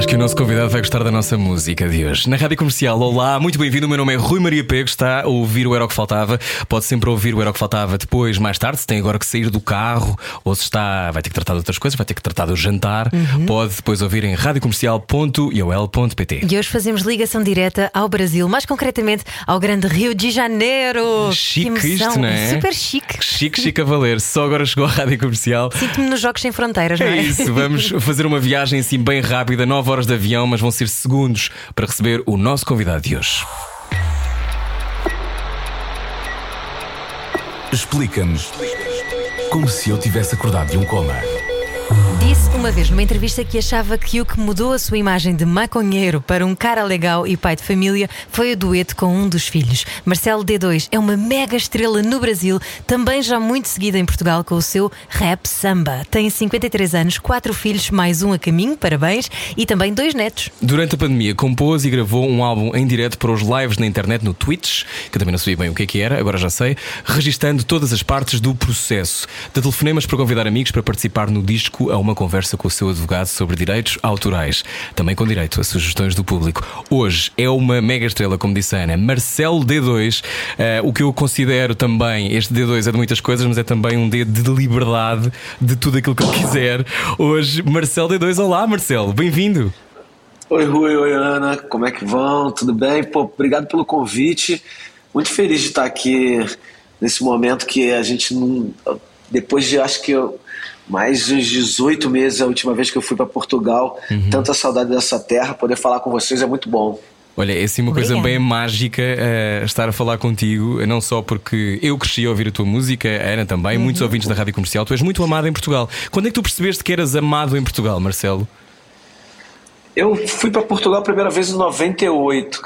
Acho que o nosso convidado vai gostar da nossa música de hoje. Na Rádio Comercial, olá, muito bem-vindo. O meu nome é Rui Maria Pego, está a ouvir o Era o que Faltava. Pode sempre ouvir o Era o que Faltava depois, mais tarde, se tem agora que sair do carro ou se está, vai ter que tratar de outras coisas, vai ter que tratar do jantar. Uhum. Pode depois ouvir em radiocomercial.iol.pt. E hoje fazemos ligação direta ao Brasil, mais concretamente ao grande Rio de Janeiro. Chique Que isto, não é? Super chique. Chique, chique a valer. Só agora chegou à Rádio Comercial. Sinto-me nos Jogos Sem Fronteiras, não é? É isso, vamos fazer uma viagem assim bem rápida, 9 horas de avião, mas vão ser segundos para receber o nosso convidado de hoje. Explica-nos como se eu tivesse acordado de um coma. Disse uma vez numa entrevista que achava que o que mudou a sua imagem de maconheiro para um cara legal e pai de família foi o dueto com um dos filhos. Marcelo D2 é uma mega estrela no Brasil, também já muito seguida em Portugal com o seu rap samba. Tem 53 anos, quatro filhos, mais um a caminho, parabéns, e também dois netos. Durante a pandemia, compôs e gravou um álbum em direto para os lives na internet no Twitch, que também não sabia bem o que é que era, agora já sei, registando todas as partes do processo. De telefonemas para convidar amigos para participar no disco a uma conversa com o seu advogado sobre direitos autorais, também com direito a sugestões do público. Hoje é uma mega estrela, como disse a Ana, Marcelo D2, eh, o que eu considero também, este D2 é de muitas coisas, mas é também um D de liberdade de tudo aquilo que ele quiser. Hoje, Marcelo D2, olá Marcelo, bem-vindo. Oi, Rui, oi, Ana, como é que vão? Tudo bem? Pô, obrigado pelo convite. Muito feliz de estar aqui nesse momento que a gente não. Depois de acho que eu, mais uns 18 meses, a última vez que eu fui para Portugal, tanta saudade dessa terra, poder falar com vocês é muito bom. Olha, é assim uma coisa bem mágica eh, estar a falar contigo, não só porque eu cresci a ouvir a tua música, a Ana também, muitos ouvintes da rádio comercial. Tu és muito amado em Portugal. Quando é que tu percebeste que eras amado em Portugal, Marcelo? Eu fui para Portugal a primeira vez em 98,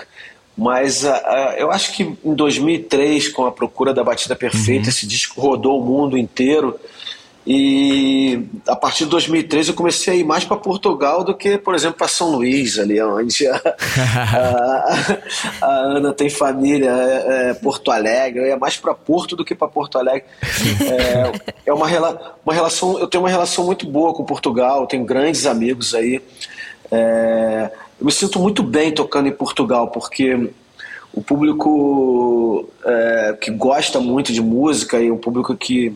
mas ah, ah, eu acho que em 2003, com a Procura da Batida Perfeita, esse disco rodou o mundo inteiro. E a partir de 2003 eu comecei a ir mais para Portugal do que, por exemplo, para São Luís, ali onde a, a- a Ana tem família, é, é, Porto Alegre. Eu ia mais para Porto do que para Porto Alegre. É, é uma, rela- uma relação, eu tenho uma relação muito boa com Portugal, tenho grandes amigos aí. É, eu me sinto muito bem tocando em Portugal, porque o público é, que gosta muito de música e um público que,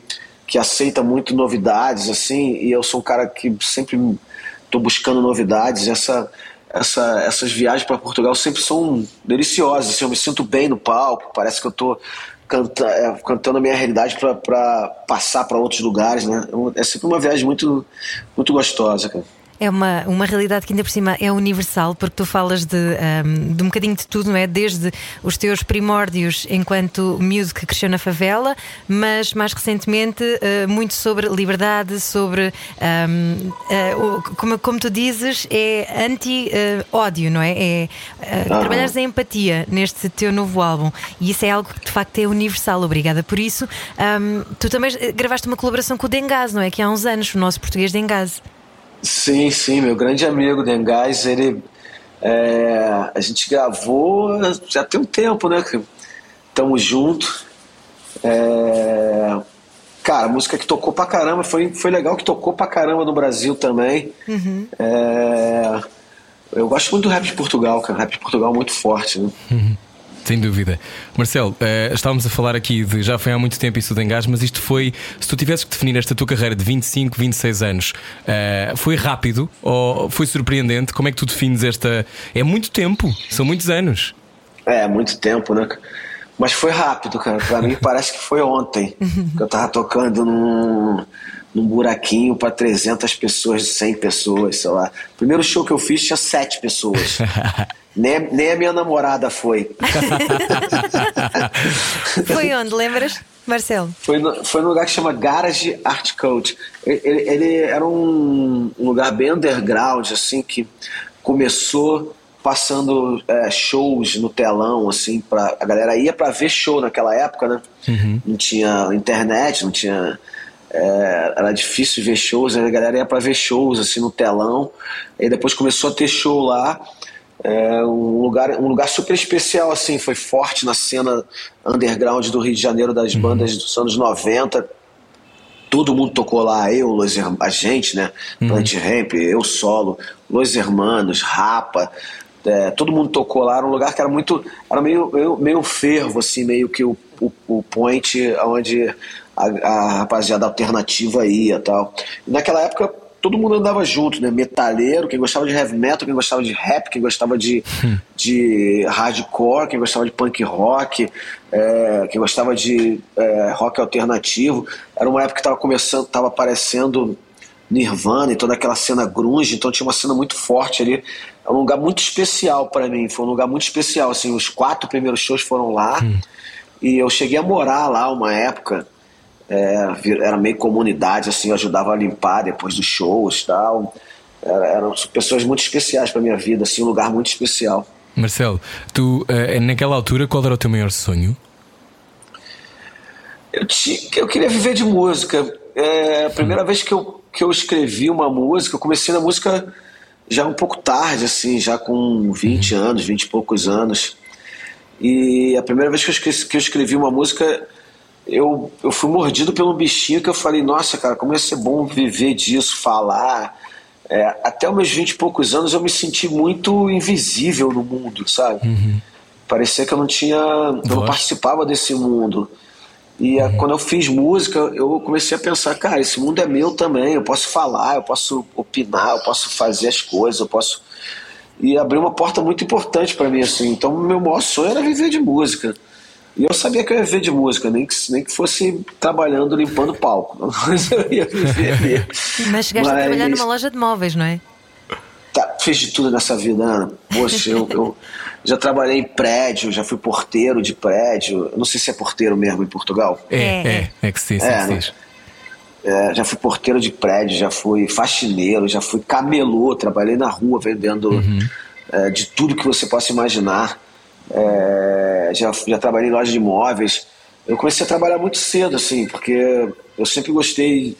que aceita muito novidades, assim, e eu sou um cara que sempre estou buscando novidades. Essa, essa, essas viagens para Portugal sempre são deliciosas. assim, eu me sinto bem no palco, parece que eu estou canta, é, cantando a minha realidade para passar para outros lugares. Né? É sempre uma viagem muito, muito gostosa, cara. É uma, uma realidade que ainda por cima é universal, porque tu falas de, um, de um bocadinho de tudo, não é? Desde os teus primórdios enquanto miúdo que cresceu na favela, mas mais recentemente uh, muito sobre liberdade, sobre um, uh, o- como, como tu dizes, é anti-ódio, não é? É uh, trabalhares a empatia neste teu novo álbum e isso é algo que de facto é universal. Obrigada por isso. Um, tu também eh, gravaste uma colaboração com o Dengaz, não é? Que há uns anos, o nosso português Dengaz. Sim, sim, meu grande amigo Dengás, ele. é, a gente gravou já tem um tempo, né? Tamo junto. É, cara, música que tocou pra caramba, foi, foi legal que tocou pra caramba no Brasil também. É, eu gosto muito do rap de Portugal, cara. Rap de Portugal é muito forte, né? Sem dúvida. Marcelo, eh, estávamos a falar aqui de já foi há muito tempo isso do Engás, mas isto foi, se tu tivesses que definir esta tua carreira de 25, 26 anos, eh, foi rápido ou foi surpreendente? Como é que tu defines esta. É muito tempo, são muitos anos. É, muito tempo, né? Mas foi rápido, cara. Pra mim parece que foi ontem. que eu tava tocando num, num buraquinho pra 300 pessoas, 100 pessoas, sei lá. Primeiro show que eu fiz tinha 7 pessoas. nem, nem a minha namorada foi. Foi onde, lembras, Marcelo? Foi, no, foi num lugar que chama Garage Art Code. Ele, ele- ele era um, um lugar bem underground, assim, que começou passando é, shows no telão, assim, pra, a galera ia para ver show naquela época, né? Uhum. Não tinha internet, não tinha. É, era difícil ver shows, a galera ia para ver shows assim no telão. Aí depois começou a ter show lá. É, um lugar um lugar super especial assim foi forte na cena underground do Rio de Janeiro das bandas dos anos 90 todo mundo tocou lá, eu, Los a gente, né? Plant Ramp, eu solo, Los Hermanos, Rapa, é, todo mundo tocou lá, era um lugar que era muito, era meio, meio, meio fervo, assim, meio que o, o, o point onde a, a rapaziada alternativa ia e tal. E naquela época todo mundo andava junto, né? Metalheiro, quem gostava de heavy metal, quem gostava de rap, quem gostava de, de hardcore, quem gostava de punk rock, é, quem gostava de é, rock alternativo. Era uma época que estava começando, estava aparecendo Nirvana e toda aquela cena grunge, então tinha uma cena muito forte ali. É um lugar muito especial para mim, foi um lugar muito especial. Assim, os quatro primeiros shows foram lá e eu cheguei a morar lá uma época. É, era meio comunidade, assim, eu ajudava a limpar depois dos shows tal. Era- eram pessoas muito especiais para minha vida, assim, um lugar muito especial. Marcelo, tu, eh, naquela altura, qual era o teu maior sonho? Eu, eu queria viver de música. É, a primeira vez que eu, que eu escrevi uma música, eu comecei na música já um pouco tarde, assim, já com 20 anos, 20 e poucos anos. E a primeira vez que eu escrevi, que eu escrevi uma música, eu, eu fui mordido pelo bichinho que eu falei, nossa, cara, como ia ser bom viver disso, falar. É, até meus 20 e poucos anos eu me senti muito invisível no mundo, sabe? Parecia que eu não tinha. Eu não participava desse mundo. E eh, quando eu fiz música, eu comecei a pensar, cara, esse mundo é meu também, eu posso falar, eu posso opinar, eu posso fazer as coisas, eu posso. E abriu uma porta muito importante para mim, assim. Então, meu maior sonho era viver de música. E eu sabia que eu ia viver de música, nem que, nem que fosse trabalhando limpando palco. Mas eu ia viver mesmo. Mas chegaste a Mas- trabalhar numa loja de móveis, não é? Tá, fiz de tudo nessa vida, Ana. Poxa, eu, eu já trabalhei em prédio, já fui porteiro de prédio. Eu não sei se é porteiro mesmo em Portugal. É, É, é, é que se diz, é, É, se né? É, já fui porteiro de prédio, já fui faxineiro, já fui camelô, trabalhei na rua vendendo é, de tudo que você possa imaginar. É, já, já trabalhei em loja de imóveis. Eu comecei a trabalhar muito cedo, assim, porque eu sempre gostei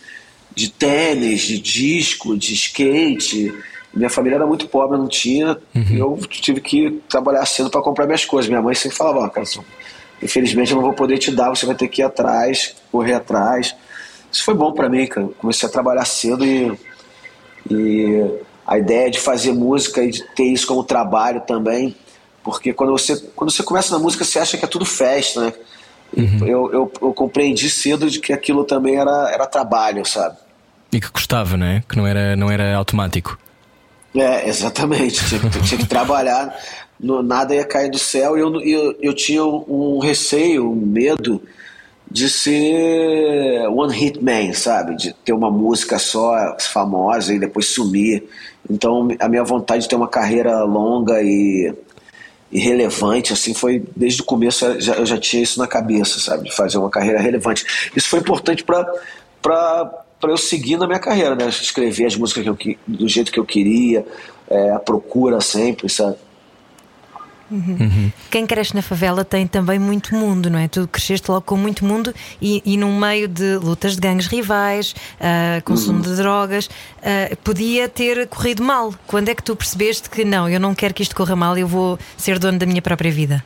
de tênis, de disco, de skate. Minha família era muito pobre, não tinha. E eu tive que trabalhar cedo para comprar minhas coisas. Minha mãe sempre falava: "Ó, cara, infelizmente eu não vou poder te dar, você vai ter que ir atrás, correr atrás. Isso foi bom para mim, cara. Comecei a trabalhar cedo e, e a ideia de fazer música e de ter isso como trabalho também, porque quando você, quando você começa na música você acha que é tudo festa, né? E eu, eu, eu compreendi cedo de que aquilo também era, era trabalho, sabe? E que gostava, não é? Que não era, não era automático. É, exatamente. Tinha, que- tinha que trabalhar, no, nada ia cair do céu. E eu, eu, eu tinha um receio, um medo de ser one hit man, sabe? De ter uma música só famosa e depois sumir. Então a minha vontade de ter uma carreira longa e, e relevante, assim, foi desde o começo eu já, eu já tinha isso na cabeça, sabe? De fazer uma carreira relevante. Isso foi importante para eu seguir na minha carreira, né? Escrever as músicas que eu, do jeito que eu queria, é, a procura sempre, sabe? Quem cresce na favela tem também muito mundo, não é? Tu cresceste logo com muito mundo e, e num meio de lutas de gangues rivais, ah, consumo de drogas, ah, podia ter corrido mal. Quando é que tu percebeste que não, eu não quero que isto corra mal, eu vou ser dono da minha própria vida?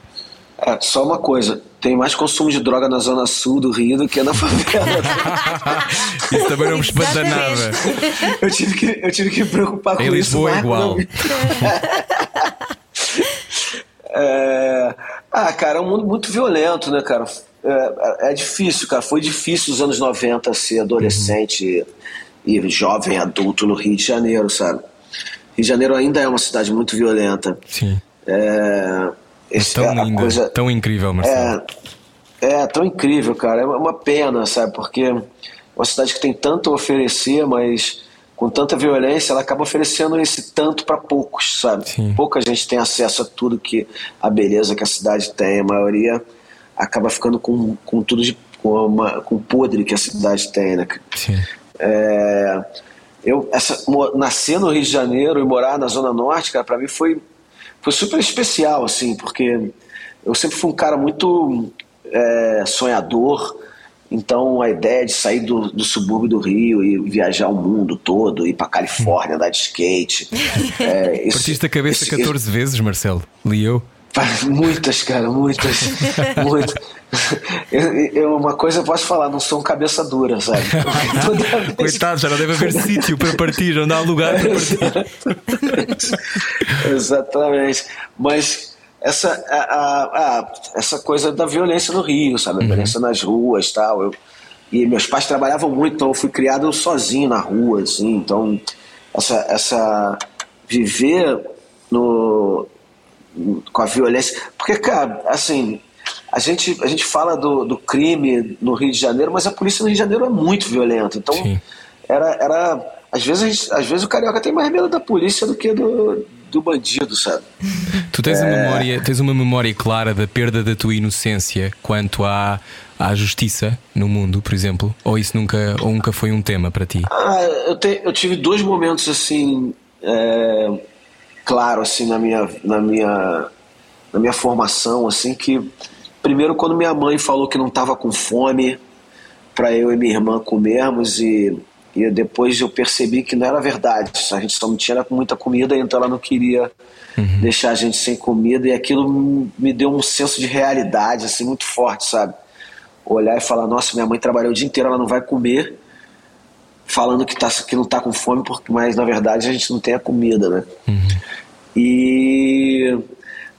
É, só uma coisa, tem mais consumo de droga na zona sul do Rio do que na favela. Isso também não me espanta nada. eu, tive que, eu tive que me preocupar com Em isso. Lisboa é igual. É, Ah, cara, é um mundo muito violento, né, cara? É, é difícil, cara. Foi difícil os anos 90 ser adolescente e, e jovem adulto no Rio de Janeiro, sabe? Rio de Janeiro ainda é uma cidade muito violenta. Sim. É, esse- Tão linda, coisa- tão incrível, Marcelo. é, é tão incrível, cara. É uma pena, sabe? Porque uma cidade que tem tanto a oferecer, mas com tanta violência, ela acaba oferecendo esse tanto para poucos, sabe? Sim. Pouca gente tem acesso a tudo que a beleza que a cidade tem. A maioria acaba ficando com, com tudo de com, uma, com o podre que a cidade tem, né? Sim. É, eu essa, nascer no Rio de Janeiro e morar na Zona Norte, cara, para mim foi foi super especial, assim, porque eu sempre fui um cara muito é, sonhador. Então a ideia de sair do, do, subúrbio do Rio e viajar o mundo todo, ir para Califórnia, andar de skate. É, esse, Partiste a cabeça esse, 14 esse... vezes, Marcelo? Li eu? Muitas, cara, muitas. muitas. Eu, eu, uma coisa eu posso falar, não sou um cabeça dura, sabe? Vez... Coitado, já não deve haver sítio para partir, não dá lugar para partir. Exatamente. Mas essa, a, a, a, essa coisa da violência no Rio, sabe? A uhum. violência nas ruas tal. Eu, e meus pais trabalhavam muito, então eu fui criado sozinho na rua, assim. Então, essa, essa viver no com a violência. Porque, cara, assim, a gente, a gente fala do, do crime no Rio de Janeiro, mas a polícia no Rio de Janeiro é muito violenta. Então, era, era. Às vezes, às vezes o carioca tem mais medo da polícia do que do, do bandido, sabe? Tu tens, é... uma memória, tens uma memória clara da perda da tua inocência quanto à, à justiça no mundo, por exemplo? Ou isso nunca, ou nunca foi um tema para ti? Ah, eu, te, eu tive dois momentos assim. É claro assim na minha na minha na minha formação assim que primeiro quando minha mãe falou que não estava com fome para eu e minha irmã comermos e, e depois eu percebi que não era verdade a gente só não tinha muita comida então ela não queria uhum. deixar a gente sem comida e aquilo me deu um senso de realidade assim muito forte sabe olhar e falar nossa minha mãe trabalhou o dia inteiro ela não vai comer falando que, tá, que não está com fome, porque, mas na verdade a gente não tem a comida, né? Uhum. E.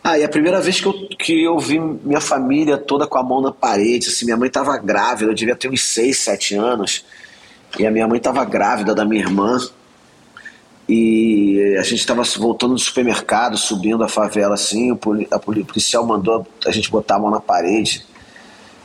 Ah, e a primeira vez que eu, que eu vi minha família toda com a mão na parede, assim, minha mãe estava grávida, eu devia ter uns 6, 7 anos, e a minha mãe estava grávida da minha irmã, e a gente estava voltando do supermercado, subindo a favela assim, o, a policial mandou a gente botar a mão na parede,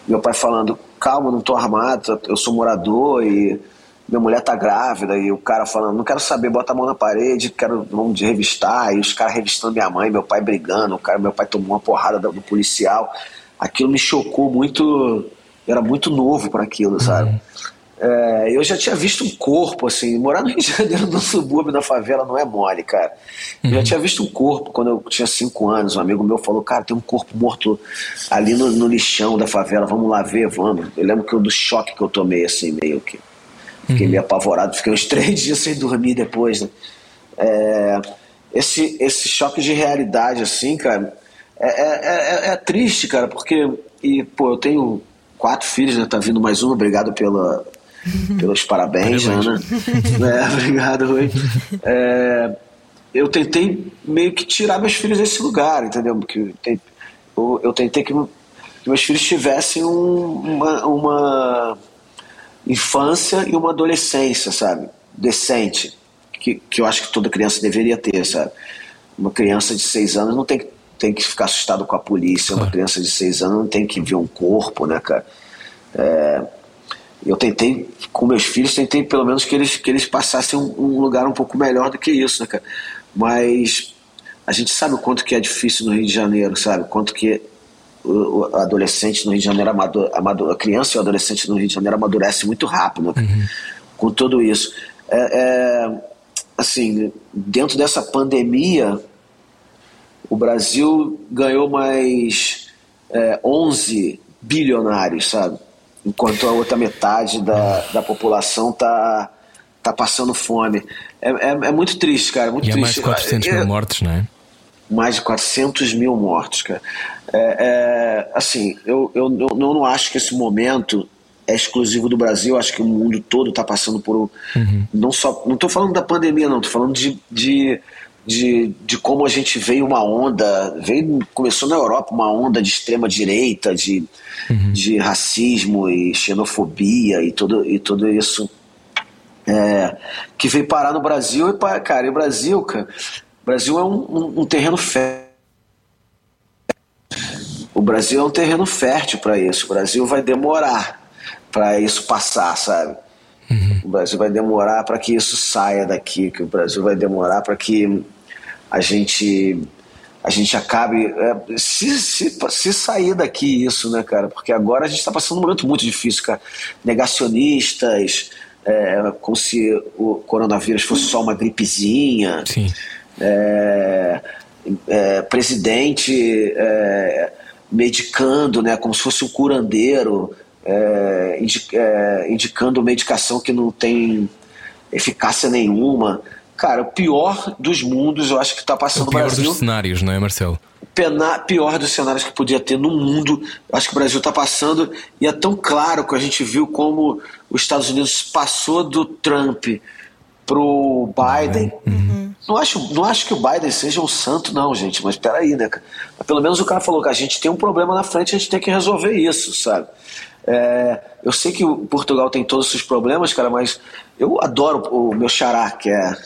meu pai falando, calma, não estou armado, eu sou morador e minha mulher tá grávida e o cara falando, não quero saber, bota a mão na parede, quero vamos revistar, e os caras revistando minha mãe, meu pai brigando, o cara, meu pai tomou uma porrada do, policial. Aquilo me chocou muito, era muito novo para aquilo, sabe? Uhum. É, eu já tinha visto um corpo, assim, morar no Rio de Janeiro, no subúrbio da favela, não é mole, cara. Eu já uhum. tinha visto um corpo quando eu tinha cinco anos. Um amigo meu falou, cara, tem um corpo morto ali no, no lixão da favela, vamos lá ver, vamos. Eu lembro que eu, do choque que eu tomei, assim, meio que. Fiquei uhum. meio apavorado, fiquei uns três dias sem dormir depois, né? É, esse, esse choque de realidade, assim, cara, é, é, é, é, triste, cara, porque, e, pô, eu tenho quatro filhos, né? Tá vindo mais um, obrigado pela, pelos parabéns, Ana. Né? é, obrigado, Rui. É, eu tentei meio que tirar meus filhos desse lugar, entendeu? Porque eu, eu tentei que, que meus filhos tivessem um, uma, uma infância e uma adolescência, sabe? Decente, que, que eu acho que toda criança deveria ter, sabe? Uma criança de seis anos não tem, tem que ficar assustado com a polícia, uma criança de seis anos não tem que ver um corpo, né, cara? É, eu tentei, com meus filhos, tentei pelo menos que eles, que eles passassem um, um lugar um pouco melhor do que isso, né, cara? Mas a gente sabe o quanto que é difícil no Rio de Janeiro, sabe? Quanto que o, adolescente no Rio de Janeiro, amador, a criança e o adolescente no Rio de Janeiro amadurece muito rápido uhum. com tudo isso. É, é, assim, dentro dessa pandemia, o Brasil ganhou mais é, 11 bilionários, sabe? Enquanto a outra metade da, da população tá, tá passando fome. É, é, é muito triste, cara. Muito e triste. mais 400 mil mortes, não é? mais de 400 mil mortos, cara. É, é, assim, eu, eu, eu não acho que esse momento é exclusivo do Brasil, acho que o mundo todo está passando por. Uhum. Não só. Não estou falando da pandemia, não, estou falando de, de, de, de, como a gente veio uma onda. Veio, começou na Europa uma onda de extrema-direita, de, uhum. de racismo e xenofobia e tudo, e tudo isso. É, que veio parar no Brasil e, cara, e o Brasil, cara, Brasil é um, um, um terreno fértil. O Brasil é um terreno fértil para isso. O Brasil vai demorar para isso passar, sabe? Uhum. O Brasil vai demorar para que isso saia daqui, que o Brasil vai demorar para que a gente a gente acabe é, se, se, se sair daqui isso, né, cara? Porque agora a gente está passando um momento muito difícil, cara. Negacionistas, é, como se o coronavírus fosse só uma gripezinha. Sim. É, é, presidente é, medicando, né, como se fosse um curandeiro, é, é, indicando medicação que não tem eficácia nenhuma. Cara, o pior dos mundos, eu acho que está passando o pior Brasil. dos cenários, não é, Marcelo? Pena, pior dos cenários que podia ter no mundo. Eu acho que o Brasil está passando e é tão claro que a gente viu como os Estados Unidos passou do Trump pro Biden. Uhum. Não, acho, não acho que o Biden seja um santo, não, gente, mas peraí, né? Pelo menos o cara falou que a gente tem um problema na frente, a gente tem que resolver isso, sabe? É, eu sei que o Portugal tem todos os problemas, cara, mas eu adoro o meu xará, que é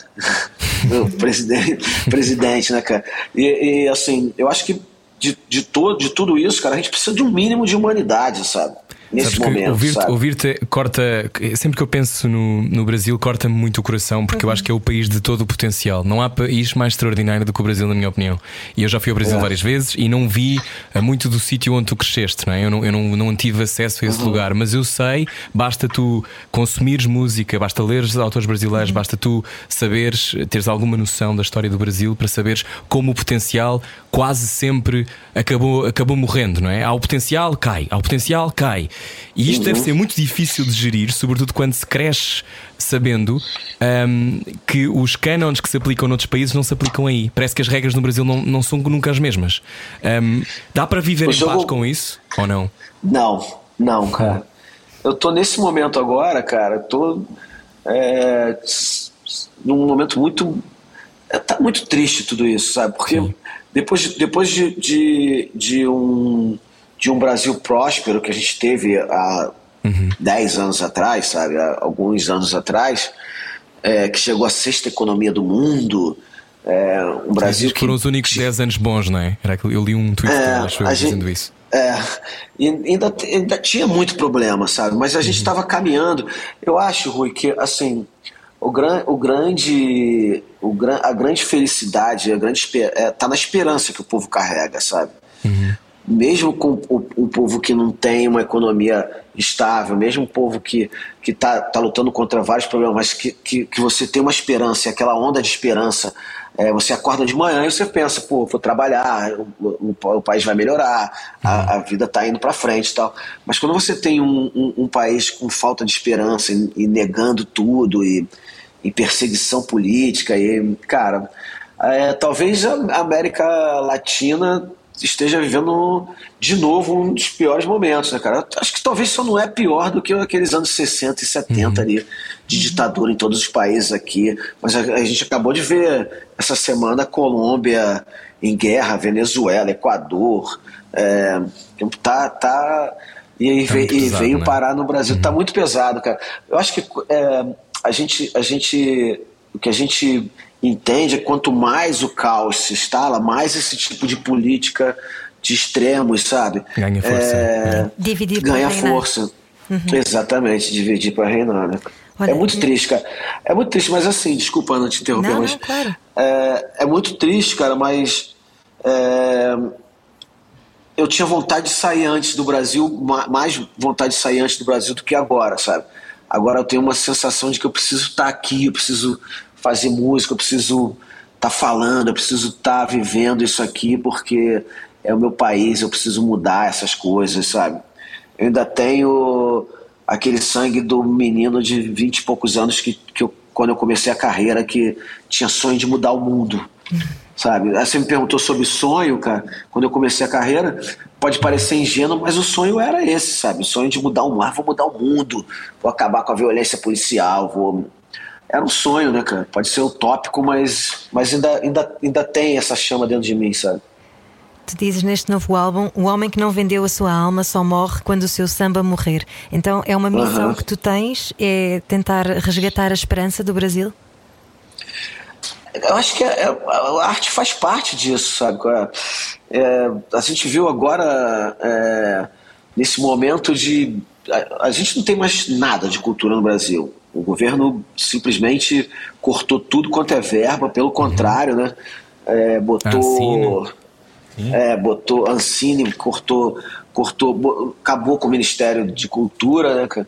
o presidente, presidente, né, cara? E, e, assim, eu acho que de, de, todo, de tudo isso, cara, a gente precisa de um mínimo de humanidade, sabe? Nesse momento. Ouvir-te ouvir corta, sempre que eu penso no, no Brasil, corta-me muito o coração, porque uhum. eu acho que é o país de todo o potencial. Não há país mais extraordinário do que o Brasil, na minha opinião. E eu já fui ao Brasil é. várias vezes e não vi eh, muito do sítio onde tu cresceste, não é? Eu não, eu não, não tive acesso a esse uhum. lugar, mas eu sei, basta tu consumires música, basta leres autores brasileiros, uhum. basta tu saberes, teres alguma noção da história do Brasil para saberes como o potencial quase sempre acabou, acabou morrendo, não é? Há o potencial, cai, há o potencial, cai. E isto uhum. deve ser muito difícil de gerir, sobretudo quando se cresce sabendo um, que os cânones que se aplicam noutros países não se aplicam aí. Parece que as regras no Brasil não, não são nunca as mesmas. Um, dá para viver o em paz com isso ou não? Não, não, cara. Eu estou nesse momento agora, cara, tô é, num momento muito. Tá muito triste tudo isso, sabe? Porque Sim. depois, de, depois de, de, de um de um Brasil próspero que a gente teve há uhum. 10 anos atrás, sabe, há alguns anos atrás, é, que chegou à sexta economia do mundo. É, um Brasil que foram os únicos 10 anos bons, não é? Eu li um tweet é, acho eu, dizendo isso. É, ainda, ainda tinha muito problema, sabe? Mas a gente estava uhum. caminhando. Eu acho, Rui, que assim o, gran, o grande, o, a grande felicidade, a grande é, tá na esperança que o povo carrega, sabe? Uhum mesmo com o, o, povo que não tem uma economia estável, mesmo o povo que está tá lutando contra vários problemas, mas que, que, que, você tem uma esperança, aquela onda de esperança. É, você acorda de manhã e você pensa, pô, vou trabalhar, o, o, o país vai melhorar, a, a vida está indo para frente e tal. Mas quando você tem um, um, um país com falta de esperança e, e negando tudo e, e, perseguição política, e, cara, é, talvez a América Latina esteja vivendo de novo um dos piores momentos, né, cara? Acho que talvez só não é pior do que aqueles anos 60 e 70 uhum. ali de ditadura em todos os países aqui. Mas a, a gente acabou de ver essa semana a Colômbia em guerra, Venezuela, Equador. É, tá, tá, e, aí tá veio, pesado, veio né? parar no Brasil. Tá uhum. Tá muito pesado, cara. Eu acho que é, a gente, a gente, o que a gente entende quanto mais o caos se instala, mais esse tipo de política de extremos, sabe? Ganha força. É, é. Dividir ganha força. Uhum. Exatamente, dividir para reinar, né? Olha, é muito triste, cara. É muito triste, mas assim, desculpa não te interromper, não, mas. Não, claro. é, é muito triste, cara, mas. É, eu tinha vontade de sair antes do Brasil, mais vontade de sair antes do Brasil do que agora, sabe? Agora eu tenho uma sensação de que eu preciso estar aqui, eu preciso fazer música, eu preciso estar tá falando, eu preciso estar tá vivendo isso aqui porque é o meu país, eu preciso mudar essas coisas, sabe? Eu ainda tenho aquele sangue do menino de vinte e poucos anos que, que eu, quando eu comecei a carreira, que tinha sonho de mudar o mundo, sabe? Você me perguntou sobre sonho, cara, quando eu comecei a carreira, pode parecer ingênuo, mas o sonho era esse, sabe? O sonho de mudar o mar, vou mudar o mundo, vou acabar com a violência policial, vou era um sonho, né, cara? Pode ser utópico, mas, mas ainda, ainda, ainda tem essa chama dentro de mim, sabe? Tu dizes neste novo álbum: o homem que não vendeu a sua alma só morre quando o seu samba morrer. Então é uma missão uhum. que tu tens, é tentar resgatar a esperança do Brasil? Eu acho que é, é, a arte faz parte disso, sabe? É, é a gente viu agora, é, nesse momento de. A, a gente não tem mais nada de cultura no Brasil. O governo simplesmente cortou tudo quanto é verba, pelo uhum. contrário, né? É, botou. É, botou Ancine, cortou, cortou, acabou com o Ministério de Cultura, né?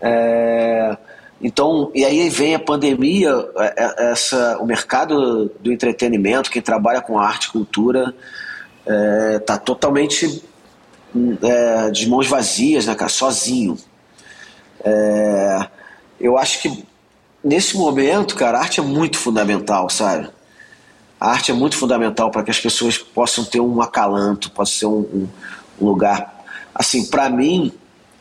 É, Então, e aí vem a pandemia, é, é, essa, o mercado do entretenimento, quem trabalha com arte e cultura, está é, tá totalmente é, de mãos vazias, né, cara, sozinho. É, eu acho que nesse momento, cara, a arte é muito fundamental, sabe? A arte é muito fundamental para que as pessoas possam ter um acalanto, possa ser um, um, um lugar. Assim, para mim,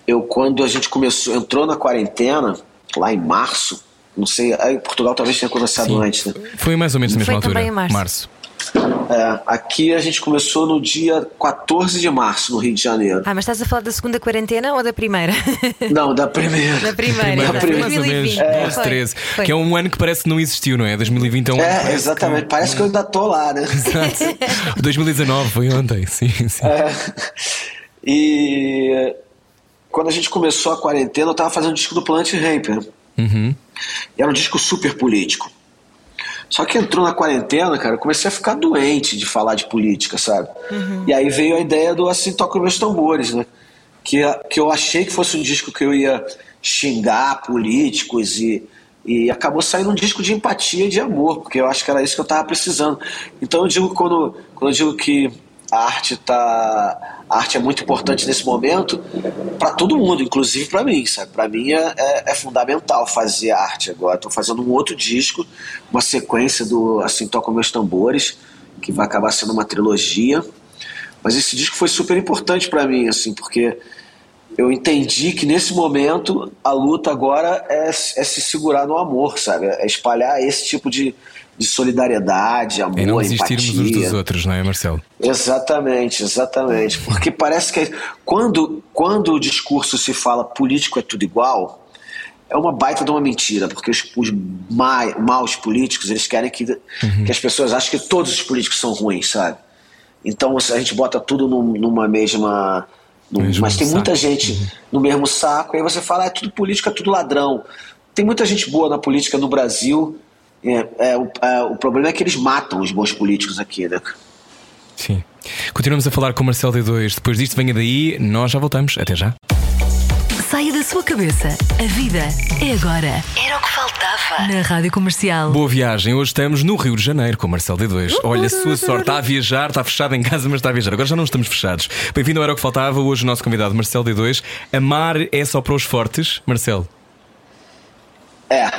eu quando a gente começou, entrou na quarentena, lá em março, não sei, aí Portugal talvez tenha começado Sim. antes, né? Foi mais ou menos na mesma altura. Em março. março. É, aqui a gente começou no dia 14 de março, no Rio de Janeiro. Ah, mas estás a falar da segunda quarentena ou da primeira? Não, da primeira. Da primeira, da primeira. 2020. É, 13, foi. que é um ano que parece que não existiu, não é? 2020 é um É, exatamente. Que... Parece que eu ainda estou lá, né? Exato. 2019 foi ontem, sim, sim. É, e quando a gente começou a quarentena, eu estava fazendo um disco do Plant Ramper. Uhum. E era um disco super político. Só que entrou na quarentena, cara, eu comecei a ficar doente de falar de política, sabe? Uhum. E aí veio a ideia do Assim Toca Meus Tambores, né? Que, que eu achei que fosse um disco que eu ia xingar políticos e, e acabou saindo um disco de empatia e de amor, porque eu acho que era isso que eu estava precisando. Então eu digo, quando, quando eu digo que a arte tá a arte é muito importante nesse momento para todo mundo, inclusive para mim, sabe? Para mim é, é, é, fundamental fazer arte agora. Estou fazendo um outro disco, uma sequência do Assim Tocam Meus Tambores, que vai acabar sendo uma trilogia. Mas esse disco foi super importante para mim, assim, porque eu entendi que nesse momento a luta agora é, é se segurar no amor, sabe? É espalhar esse tipo de, de solidariedade, amor, e não desistirmos empatia. uns dos outros, não é, Marcelo? Exatamente, exatamente. Porque parece que quando, quando o discurso se fala político é tudo igual, é uma baita de uma mentira, porque os, os ma, maus políticos, eles querem que, uhum. que as pessoas achem que todos os políticos são ruins, sabe? Então a gente bota tudo num, numa mesma... Num, mas tem saco. muita gente uhum. no mesmo saco, aí você fala, ah, é tudo político, é tudo ladrão. Tem muita gente boa na política no Brasil, é, é, o, é, o problema é que eles matam os bons políticos aqui, né? Sim. Continuamos a falar com o Marcelo D2. Depois disto, venha daí, nós já voltamos. Até já. Saia da sua cabeça. A vida é agora. Era o que faltava. Na Rádio Comercial. Boa viagem. Hoje estamos no Rio de Janeiro com o Marcelo D2. Olha, a sua sorte. Está a viajar, está fechado em casa, mas está a viajar. Agora já não estamos fechados. Bem-vindo ao Era o que Faltava. Hoje o nosso convidado, Marcelo D2. Amar é só para os fortes, Marcelo? É.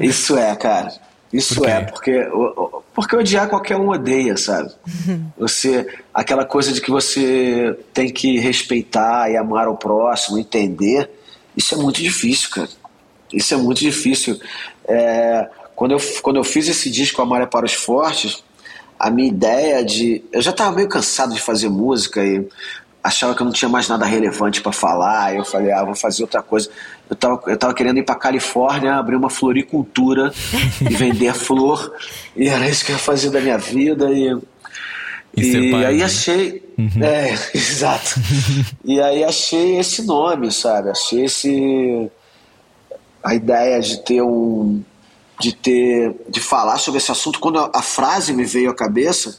Isso é, cara. Isso Por é, porque, porque odiar qualquer um odeia, sabe? Você, aquela coisa de que você tem que respeitar e amar o próximo, entender, isso é muito difícil, cara. Isso é muito difícil. É, quando, eu, quando eu fiz esse disco Amar é para os Fortes, a minha ideia de. Eu já estava meio cansado de fazer música e achava que eu não tinha mais nada relevante para falar. Eu falei, ah, vou fazer outra coisa. Eu tava, eu tava querendo ir para Califórnia, abrir uma floricultura e vender flor. E era isso que eu ia fazer da minha vida. E, e, pai, aí né? achei. Uhum. É, exato. e aí achei esse nome, sabe? Achei esse. A ideia de ter um. De ter. De falar sobre esse assunto. Quando a, a frase me veio à cabeça.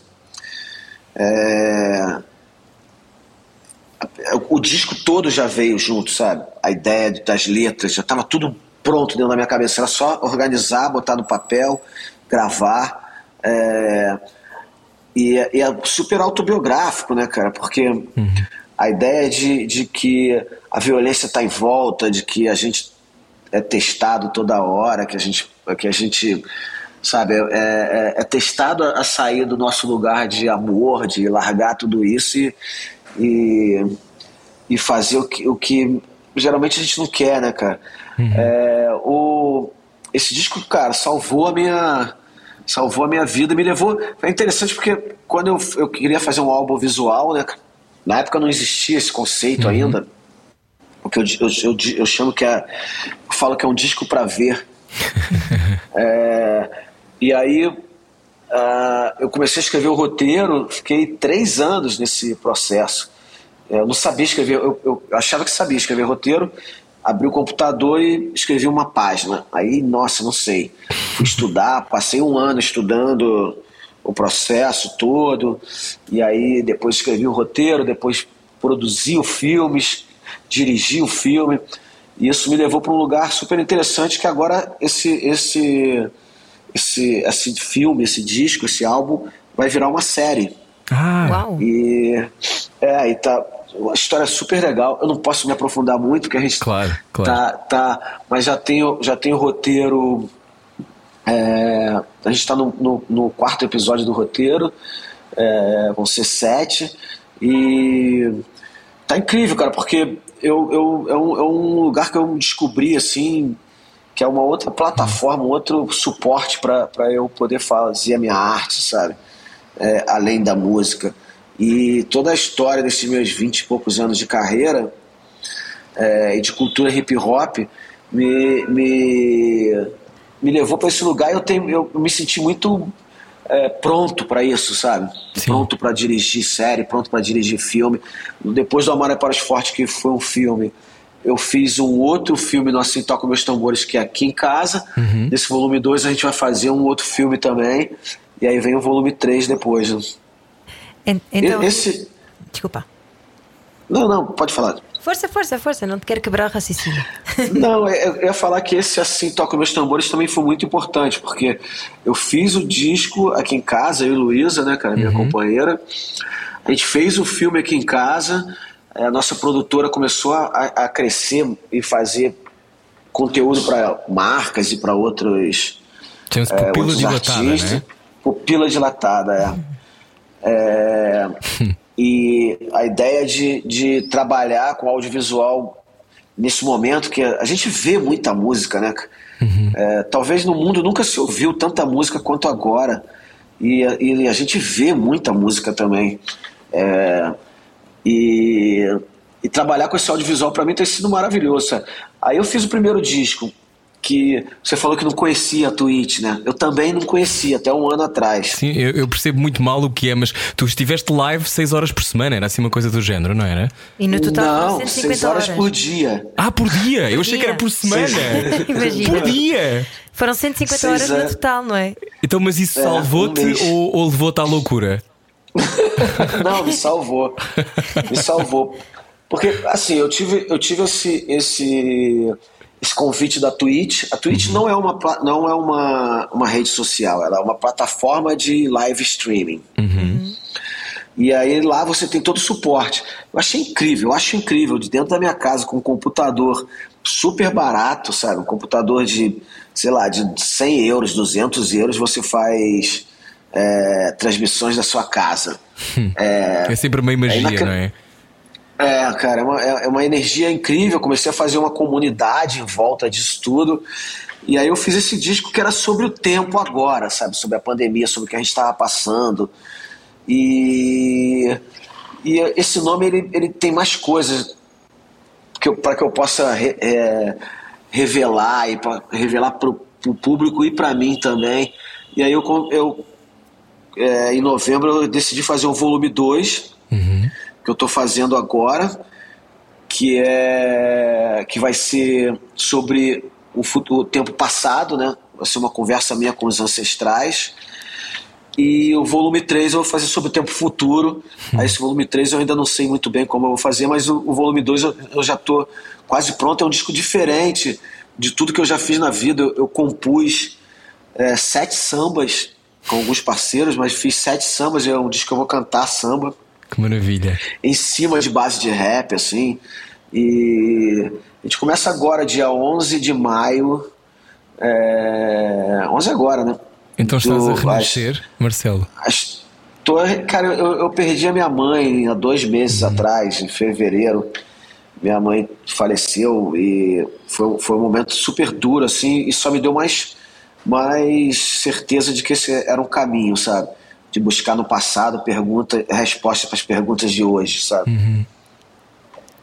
É, o disco todo já veio junto, sabe? A ideia das letras, já estava tudo pronto dentro da minha cabeça. Era só organizar, botar no papel, gravar. É... E, é, e, é super autobiográfico, né, cara? Porque uhum. a ideia de, de que a violência está em volta, de que a gente é testado toda hora, que a gente, que a gente sabe, é, é, é testado a sair do nosso lugar de amor, de largar tudo isso e, e, e fazer o que, o que geralmente a gente não quer, né, cara? Uhum. É, o, esse disco, cara, salvou a minha salvou a minha vida, me levou. É interessante porque quando eu, eu queria fazer um álbum visual, né? Na época não existia esse conceito uhum. ainda. Porque eu, eu, eu, eu, chamo que é. Eu falo que é um disco para ver. é, e aí Uh, eu comecei a escrever o roteiro, fiquei três anos nesse processo. Eu não sabia escrever, eu, eu achava que sabia escrever roteiro, abri o computador e escrevi uma página. Aí, nossa, não sei. Fui estudar, passei um ano estudando o processo todo, e aí depois escrevi o roteiro, depois produzi o filme, dirigi o filme. E isso me levou para um lugar super interessante que agora esse, esse, esse, esse filme, esse disco, esse álbum vai virar uma série. Ah, Uau! E é, e tá uma história super legal. Eu não posso me aprofundar muito, porque a gente Claro, claro. tá, tá, mas já tenho já tenho roteiro. é, a gente está no, no, no quarto episódio do roteiro, é, vão ser sete e tá incrível, cara, porque eu, eu é, um, é um lugar que eu descobri assim que é uma outra plataforma, um outro suporte para eu poder fazer a minha arte, sabe? É, além da música. E toda a história desses meus 20 e poucos anos de carreira é, e de cultura hip hop me, me, me levou para esse lugar e eu, tenho, eu, eu me senti muito é, pronto para isso, sabe? Sim. Pronto para dirigir série, pronto para dirigir filme. Depois do Amar é para os Fortes, que foi um filme, eu fiz um outro filme no Assim Toca Meus Tambores, que é aqui em casa. Nesse volume 2 a gente vai fazer um outro filme também. E aí vem o volume 3 depois. né? En- Então, Esse. desculpa. Não, não, pode falar. Força, força, força, não te quero quebrar o raciocínio. Não, eu eu ia falar que esse assim toca meus tambores também foi muito importante, porque eu fiz o disco aqui em casa, eu e Luísa, né, cara, minha companheira. A gente fez o filme aqui em casa, a nossa produtora começou a, a crescer e fazer conteúdo para marcas e para outros, chama-se é, pupila outros dilatada, artistas. né? Pupila dilatada, é. É, e a ideia de, de trabalhar com audiovisual nesse momento que a gente vê muita música, né? É, talvez no mundo nunca se ouviu tanta música quanto agora. E, e a gente vê muita música também. É, e, e trabalhar com esse audiovisual para mim tem sido maravilhoso. sabe? Aí eu fiz o primeiro disco, que você falou que não conhecia a Twitch, né? Eu também não conhecia, até um ano atrás. Sim, eu, eu percebo muito mal o que é, mas tu estiveste live 6 horas por semana, era assim uma coisa do género, não era? E no total não, foram 150 seis horas, horas. por dia. Ah, por dia! eu achei que era por semana! Imagina. por dia! Foram 150 Seis horas no total, não é? Então, mas isso É, salvou-te um ou, ou levou-te à loucura? Não, me salvou. Me salvou. Porque, assim, eu tive, eu tive esse, esse, esse convite da Twitch. A Twitch não é, uma, não é uma, uma rede social, ela é uma plataforma de live streaming. E aí lá você tem todo o suporte. Eu achei incrível, eu acho incrível. De dentro da minha casa, com um computador super barato, sabe? Um computador de, sei lá, de 100 euros, 200 euros, você faz é, transmissões da sua casa. É, sempre meio magia, inacre- não é? É, cara, é uma, é é uma energia incrível. Comecei a fazer uma comunidade em volta disso tudo. E aí eu fiz esse disco que era sobre o tempo agora, sabe? Sobre a pandemia, sobre o que a gente estava passando. E, e esse nome ele, ele tem mais coisas para que eu possa re- é, revelar e para revelar para o público e para mim também. E aí eu, eu é, em novembro eu decidi fazer o volume 2 que eu estou fazendo agora, que é que vai ser sobre o, fut- o tempo passado, né? Vai ser uma conversa minha com os ancestrais. E o volume 3 eu vou fazer sobre o tempo futuro. Aí esse volume 3 eu ainda não sei muito bem como eu vou fazer, mas o, o volume 2 eu, eu já estou quase pronto. É um disco diferente de tudo que eu já fiz na vida. Eu, eu compus é, sete sambas com alguns parceiros, mas fiz sete sambas. É um disco que eu vou cantar samba Que maravilha. em cima de base de rap, assim. E a gente começa agora, dia 11 de maio. É... 11 agora, né? Então estás Do- a renascer, Marcelo. As- tô- cara, eu, eu perdi a minha mãe há dois meses atrás, em fevereiro. Minha mãe faleceu e foi, foi um momento super duro, assim, e só me deu mais, mais certeza de que esse era um caminho, sabe? De buscar no passado pergunta, resposta para as perguntas de hoje, sabe?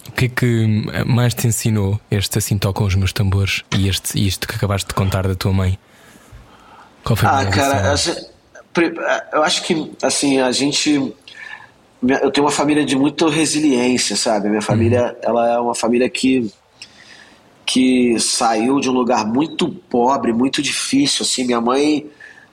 O que é que mais te ensinou este assim tocam os meus tambores e este, isto que acabaste de contar da tua mãe? Qual foi a Ah, cara, assim, eu acho que assim a gente, eu tenho uma família de muita resiliência, sabe? Minha família, ela é uma família que que saiu de um lugar muito pobre, muito difícil. Assim, minha mãe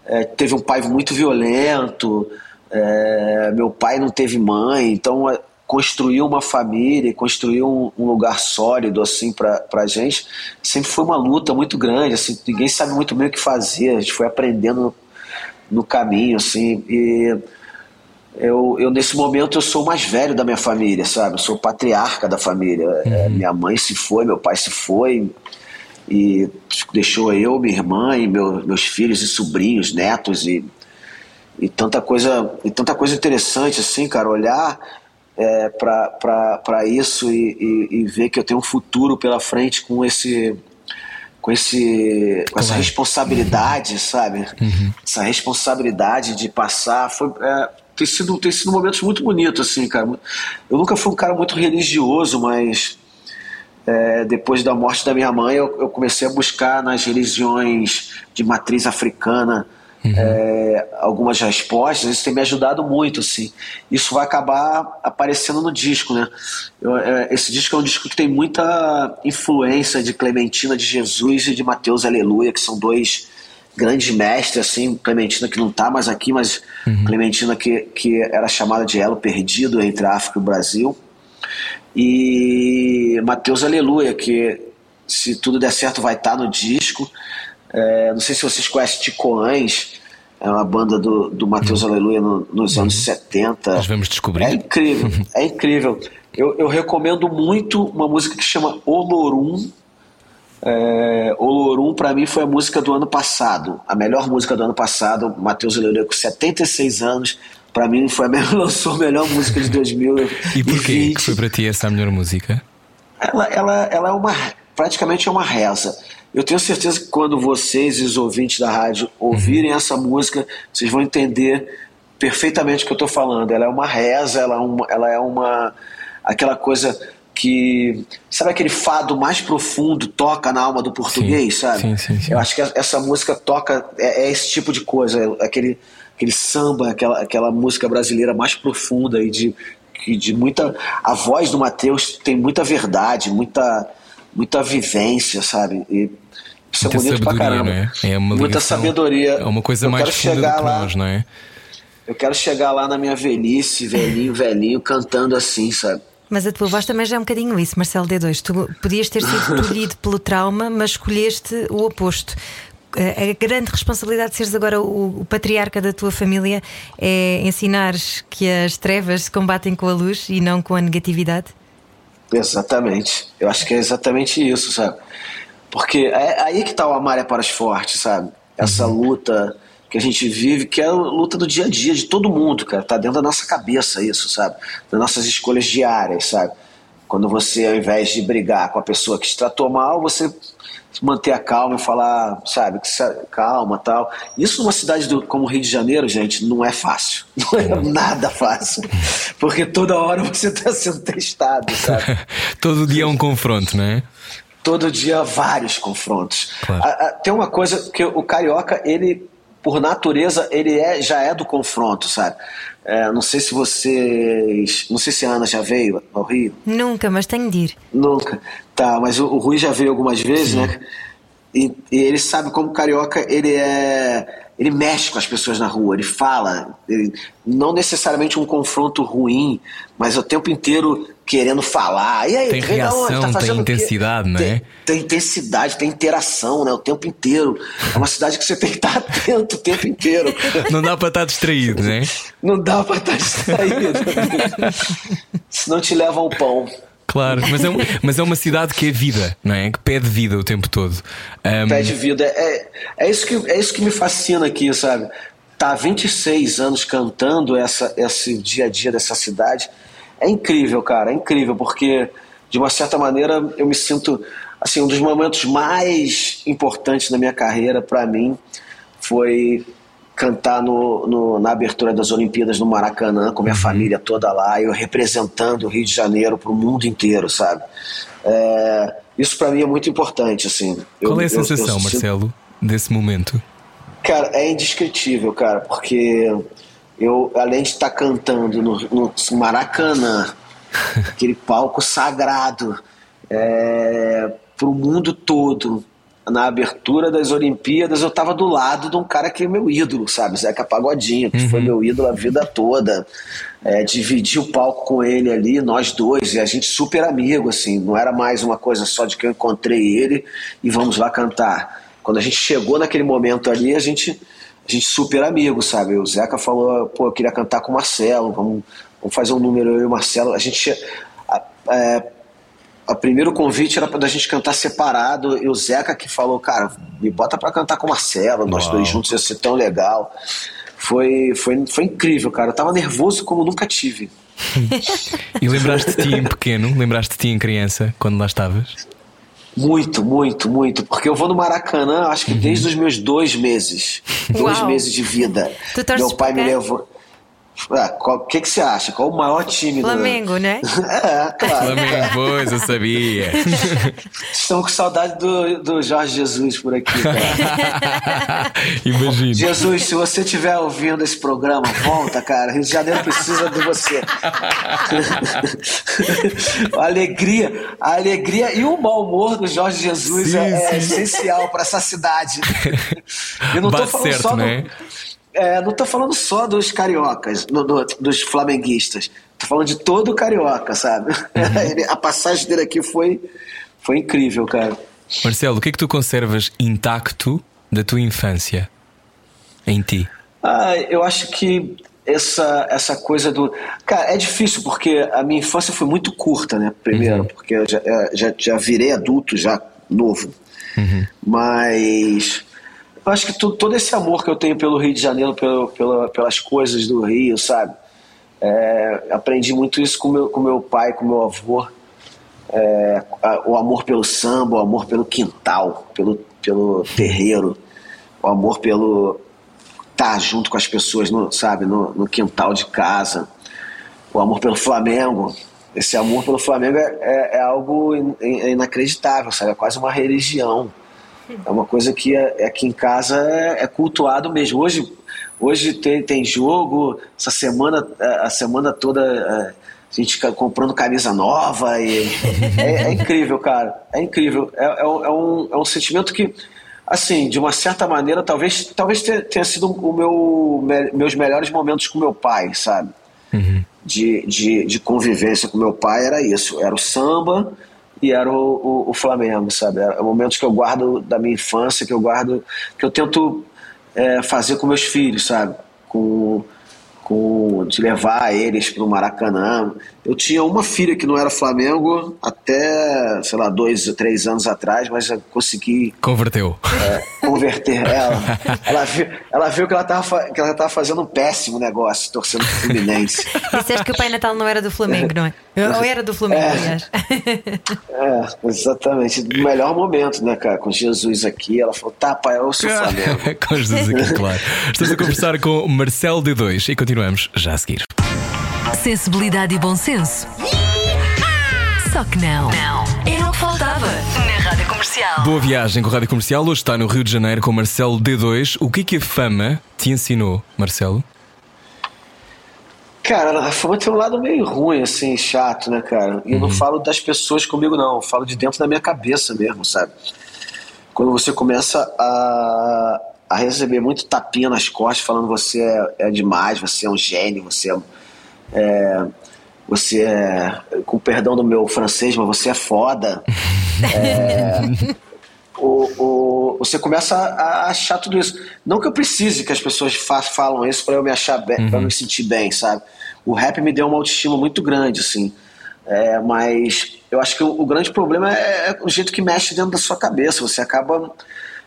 eh, teve um pai muito violento, eh, meu pai não teve mãe, então eh, construir uma família, construir um, um lugar sólido assim para a gente, sempre foi uma luta muito grande. Assim, ninguém sabe muito bem o que fazer. A gente foi aprendendo no, no caminho, assim. E eu, eu, nesse momento, eu sou o mais velho da minha família, sabe? Eu sou o patriarca da família. É, uhum. minha mãe se foi, meu pai se foi e deixou eu, minha irmã e meu, meus filhos e sobrinhos, netos e, e tanta coisa e tanta coisa interessante assim, cara, olhar é, para isso e, e, e, ver que eu tenho um futuro pela frente com esse com esse com essa responsabilidade, sabe? Uhum. Essa responsabilidade de passar foi é, tem sido tem sido momentos muito bonitos assim, cara. Eu nunca fui um cara muito religioso, mas é, depois da morte da minha mãe, eu, eu, comecei a buscar nas religiões de matriz africana uhum. é, algumas respostas. Isso tem me ajudado muito, assim. Isso vai acabar aparecendo no disco, né? Eu, é, esse disco é um disco que tem muita influência de Clementina de Jesus e de Mateus Aleluia, que são dois grandes mestres, assim, Clementina que não está mais aqui, mas uhum. Clementina que, que era chamada de elo perdido entre a África e o Brasil e Mateus Aleluia, que se tudo der certo vai estar no disco. É, não sei se vocês conhecem Ticoães, é uma banda do, do Mateus uhum. Aleluia no, nos anos 70. Nós vamos descobrir. É incrível, é incrível. Eu, eu recomendo muito uma música que chama Olorum. É, Olorum, para mim, foi a música do ano passado, a melhor música do ano passado. Mateus Aleluia, com 76 anos, para mim foi a melhor, lançou a melhor música de 2000. e por que foi para ti essa a melhor música? Ela, ela, ela é uma praticamente é uma reza. Eu tenho certeza que quando vocês os ouvintes da rádio ouvirem uhum. essa música, vocês vão entender perfeitamente o que eu estou falando. Ela é uma reza, ela é uma, ela é uma aquela coisa que sabe aquele fado mais profundo toca na alma do português, sim, sabe? Sim, sim, sim. Eu acho que essa música toca é, é esse tipo de coisa, aquele aquele samba, aquela, aquela música brasileira mais profunda e de, de muita. A voz do Matheus tem muita verdade, muita, muita vivência, sabe? E isso é muita é bonito pra caramba. É? É muita sabedoria. É uma coisa Eu mais funda chegar do que nós, não é? Eu quero chegar lá na minha velhice, velhinho, velhinho, cantando assim, sabe? Mas a tua voz também já é um bocadinho isso, Marcelo D2. Tu podias ter sido tolhido pelo trauma, mas escolheste o oposto a grande responsabilidade de seres agora o, o, patriarca da tua família é ensinar que as trevas se combatem com a luz e não com a negatividade? Exatamente. Eu acho que é exatamente isso, sabe? Porque é aí que está o amar é para os fortes, sabe? Essa uhum. luta que a gente vive, que é a luta do dia a dia de todo mundo, cara. Tá dentro da nossa cabeça isso, sabe? Das nossas escolhas diárias, sabe? Quando você, ao invés de brigar com a pessoa que te tratou mal, você manter a calma e falar, sabe, calma tal. Isso numa cidade do, como o Rio de Janeiro, gente, não é fácil. Não é nada fácil. Porque toda hora você está sendo testado, sabe? Todo dia é um confronto, não é? Todo dia vários confrontos. Claro. A, a, tem uma coisa que o carioca, ele, por natureza, ele é, já é do confronto, sabe? É, não sei se vocês. Não sei se a Ana já veio ao Rio. Nunca, mas tenho de ir. Nunca. Tá, mas o, o Rui já veio algumas vezes, Sim. né? E, e, ele sabe como carioca ele é. Ele mexe com as pessoas na rua, ele fala, ele, não necessariamente um confronto ruim, mas o tempo inteiro querendo falar. E aí, tem reação, tá tem intensidade, né? Tem, tem, intensidade, tem interação, né? O tempo inteiro. É uma cidade que você tem que estar atento o tempo inteiro. Não dá para estar distraído, né? Não dá para estar distraído. Senão te leva ao pão. Claro, mas é, um, mas é uma cidade que é vida, não é? Que pede vida o tempo todo. Um... Pede vida. É, é, isso que, é isso que me fascina aqui, sabe? Tá há 26 anos cantando essa, esse dia a dia dessa cidade é incrível, cara, é incrível, porque de uma certa maneira eu me sinto assim, um dos momentos mais importantes da minha carreira para mim foi cantar no, no, na abertura das Olimpíadas no Maracanã com minha uhum. família toda lá, eu representando o Rio de Janeiro para o mundo inteiro, sabe? É, isso para mim é muito importante, assim. Qual eu, é a sensação, eu, eu Marcelo, desse momento? Cara, é indescritível, cara, porque eu, além de estar tá cantando no, no Maracanã, aquele palco sagrado é, para o mundo todo, na abertura das Olimpíadas, eu tava do lado de um cara que é meu ídolo, sabe? Zeca Pagodinho, que foi meu ídolo a vida toda. É, dividi o palco com ele ali, nós dois, e a gente super amigo, assim. Não era mais uma coisa só de que eu encontrei ele e vamos lá cantar. Quando a gente chegou naquele momento ali, a gente, a gente super amigo, sabe? O Zeca falou, pô, eu queria cantar com o Marcelo, vamos, vamos fazer um número eu e o Marcelo. A gente. a- é, o primeiro convite era pra gente cantar separado e o Zeca que falou, cara, me bota pra cantar com o Marcelo, nós Uau. dois juntos ia ser tão legal. Foi, foi, foi incrível, cara. Eu tava nervoso como nunca tive. E lembraste de ti em pequeno? Lembraste de ti em criança, quando lá estavas? Muito, muito, muito. Porque eu vou no Maracanã, acho que desde os meus dois meses. Dois Uau. meses de vida. Meu pai me levou. Ah, qual- O que, que você acha? Qual o maior time do- Flamengo, né? É, claro. Flamengo, pois, eu sabia. Estamos com saudade do, do Jorge Jesus por aqui. cara. Imagino. Jesus, se você estiver ouvindo esse programa, volta, cara. Rio de Janeiro precisa de você. a alegria, a alegria e o mau humor do Jorge Jesus Sim, é, é sim. essencial para essa cidade. Eu não tô falando certo, só do- né? É, não tô falando só dos cariocas, no- do- dos flamenguistas. Tô falando de todo o carioca, sabe? Uhum. A passagem dele aqui foi, foi incrível, cara. Marcelo, o que é que tu conservas intacto da tua infância em ti? Ah, eu acho que essa, essa coisa do. Cara, é difícil porque a minha infância foi muito curta, né? Primeiro, porque eu já, eh, já, já virei adulto, já novo. Mas eu acho que todo esse amor que eu tenho pelo Rio de Janeiro, pelo, pela, pelas coisas do Rio, sabe? É, aprendi muito isso com meu, com meu pai, com meu avô. É, o amor pelo samba, o amor pelo quintal, pelo, pelo terreiro, o amor pelo estar junto com as pessoas, no, sabe, no, no quintal de casa, o amor pelo Flamengo. Esse amor pelo Flamengo é, é- é algo in- in- inacreditável, sabe? É quase uma religião. É uma coisa que é- aqui em casa é, é cultuado mesmo. Hoje, hoje tem, tem jogo, essa semana, é, a semana toda é, a gente comprando camisa nova e é, é incrível, cara. É incrível. É, é um, é um- é sentimento que, assim, de uma certa maneira, talvez, talvez tenha, sido o meu, me- meus melhores momentos com meu pai, sabe? de, de, de convivência com meu pai era isso. Era o samba e era o, o, o Flamengo, sabe? Era momentos que eu guardo da minha infância, que eu guardo, que eu tento é, fazer com meus filhos, sabe? Com, com, de levar eles para o Maracanã. Eu tinha uma filha que não era Flamengo até, sei lá, dois, três anos atrás, mas eu consegui Converteu. converter ela. Ela viu, ela viu que ela estava que ela tava fazendo um péssimo negócio, torcendo pro Fluminense. Disseste que o Pai Natal não era do Flamengo, não é? Ou era do Flamengo, aliás. É, exatamente. No melhor momento, né, cara? Com Jesus aqui, ela falou: tá, pai, eu sou Flamengo. com Jesus aqui, claro. Estamos a conversar com Marcelo D2 e continuamos já a seguir. Sensibilidade e bom senso. Só que não. Não. Era o que faltava na Rádio Comercial. Boa viagem com a Rádio Comercial. Hoje está no Rio de Janeiro com Marcelo D2. O que é que a fama te ensinou, Marcelo? Cara, a fama tem um lado meio ruim, assim, chato, né, cara? E eu não falo das pessoas comigo, não. Eu falo de dentro da minha cabeça mesmo, sabe? Quando você começa a, a receber muito tapinha nas costas, falando você é, é demais, você é um gênio, você é, é- Você é. Com perdão do meu francês, mas você é foda. o, o- você começa a achar tudo isso. Não que eu precise que as pessoas fa falam isso para eu me achar bem, para me sentir bem, sabe? O rap me deu uma autoestima muito grande, assim. É, mas eu acho que o, o grande problema é, é o jeito que mexe dentro da sua cabeça. Você acaba.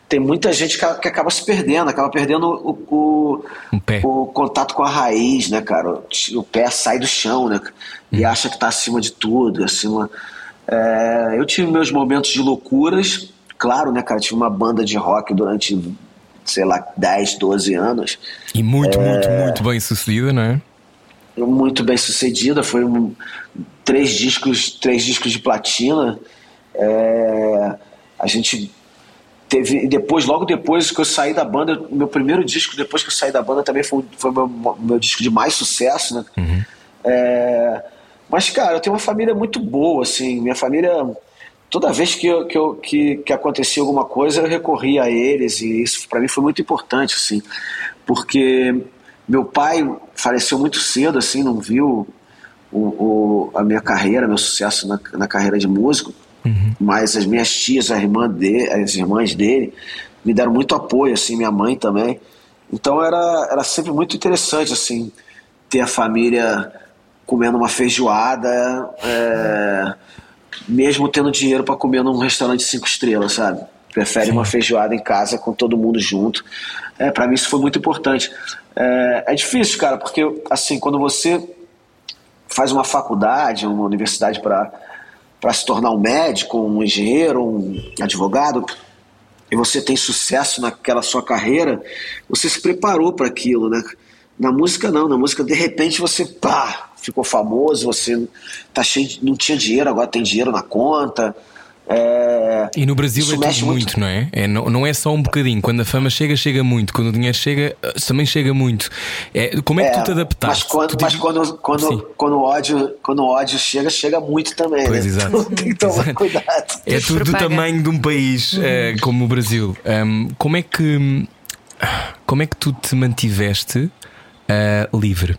Tem muita gente que, que acaba se perdendo, acaba perdendo o, o, o contato com a raiz, né, cara? O, pé sai do chão, né? E acha que tá acima de tudo, acima. É, eu tive meus momentos de loucuras, claro, né, cara? Tive uma banda de rock durante, sei lá, 10, 12 anos, E muito, muito, muito bem sucedida, não é? muito bem sucedida. Foi um, três discos, três discos de platina. É, a gente teve depois, logo depois que eu saí da banda, meu primeiro disco depois que eu saí da banda também foi, foi meu, meu disco de mais sucesso, né? É, mas cara, eu tenho uma família muito boa, assim, minha família toda vez que, eu, que, eu, que, que acontecia alguma coisa, eu recorria a eles. E isso para mim foi muito importante, assim, porque meu pai faleceu muito cedo, assim, não viu o, o a minha carreira, meu sucesso na, na carreira de músico, uhum. mas as minhas tias, a irmã de, as irmãs dele, me deram muito apoio, assim, minha mãe também. Então era, era sempre muito interessante, assim, ter a família comendo uma feijoada, é, mesmo tendo dinheiro para comer num restaurante cinco estrelas, sabe? Prefere Sim. uma feijoada em casa com todo mundo junto. É, para mim isso foi muito importante. É, é difícil, cara, porque assim, quando você faz uma faculdade, uma universidade para para se tornar um médico, um engenheiro, um advogado, e você tem sucesso naquela sua carreira, você se preparou para aquilo, né? Na música não, na música de repente você pá, ficou famoso, você tá cheio de, não tinha dinheiro, agora tem dinheiro na conta. É, e no Brasil é tudo muito, muito, não é? é não, não é só um bocadinho. Quando a fama chega, chega muito. Quando o dinheiro chega, eh, também chega muito. É, como é que é, tu te adaptaste? Mas quando, mas quando, quando, quando, o ódio, quando o ódio chega, chega muito também. Pois, né? exato. tem que tomar cuidado. É tudo do tamanho de um país uhum. é, como o Brasil. Um, como é que como é que tu te mantiveste uh, livre?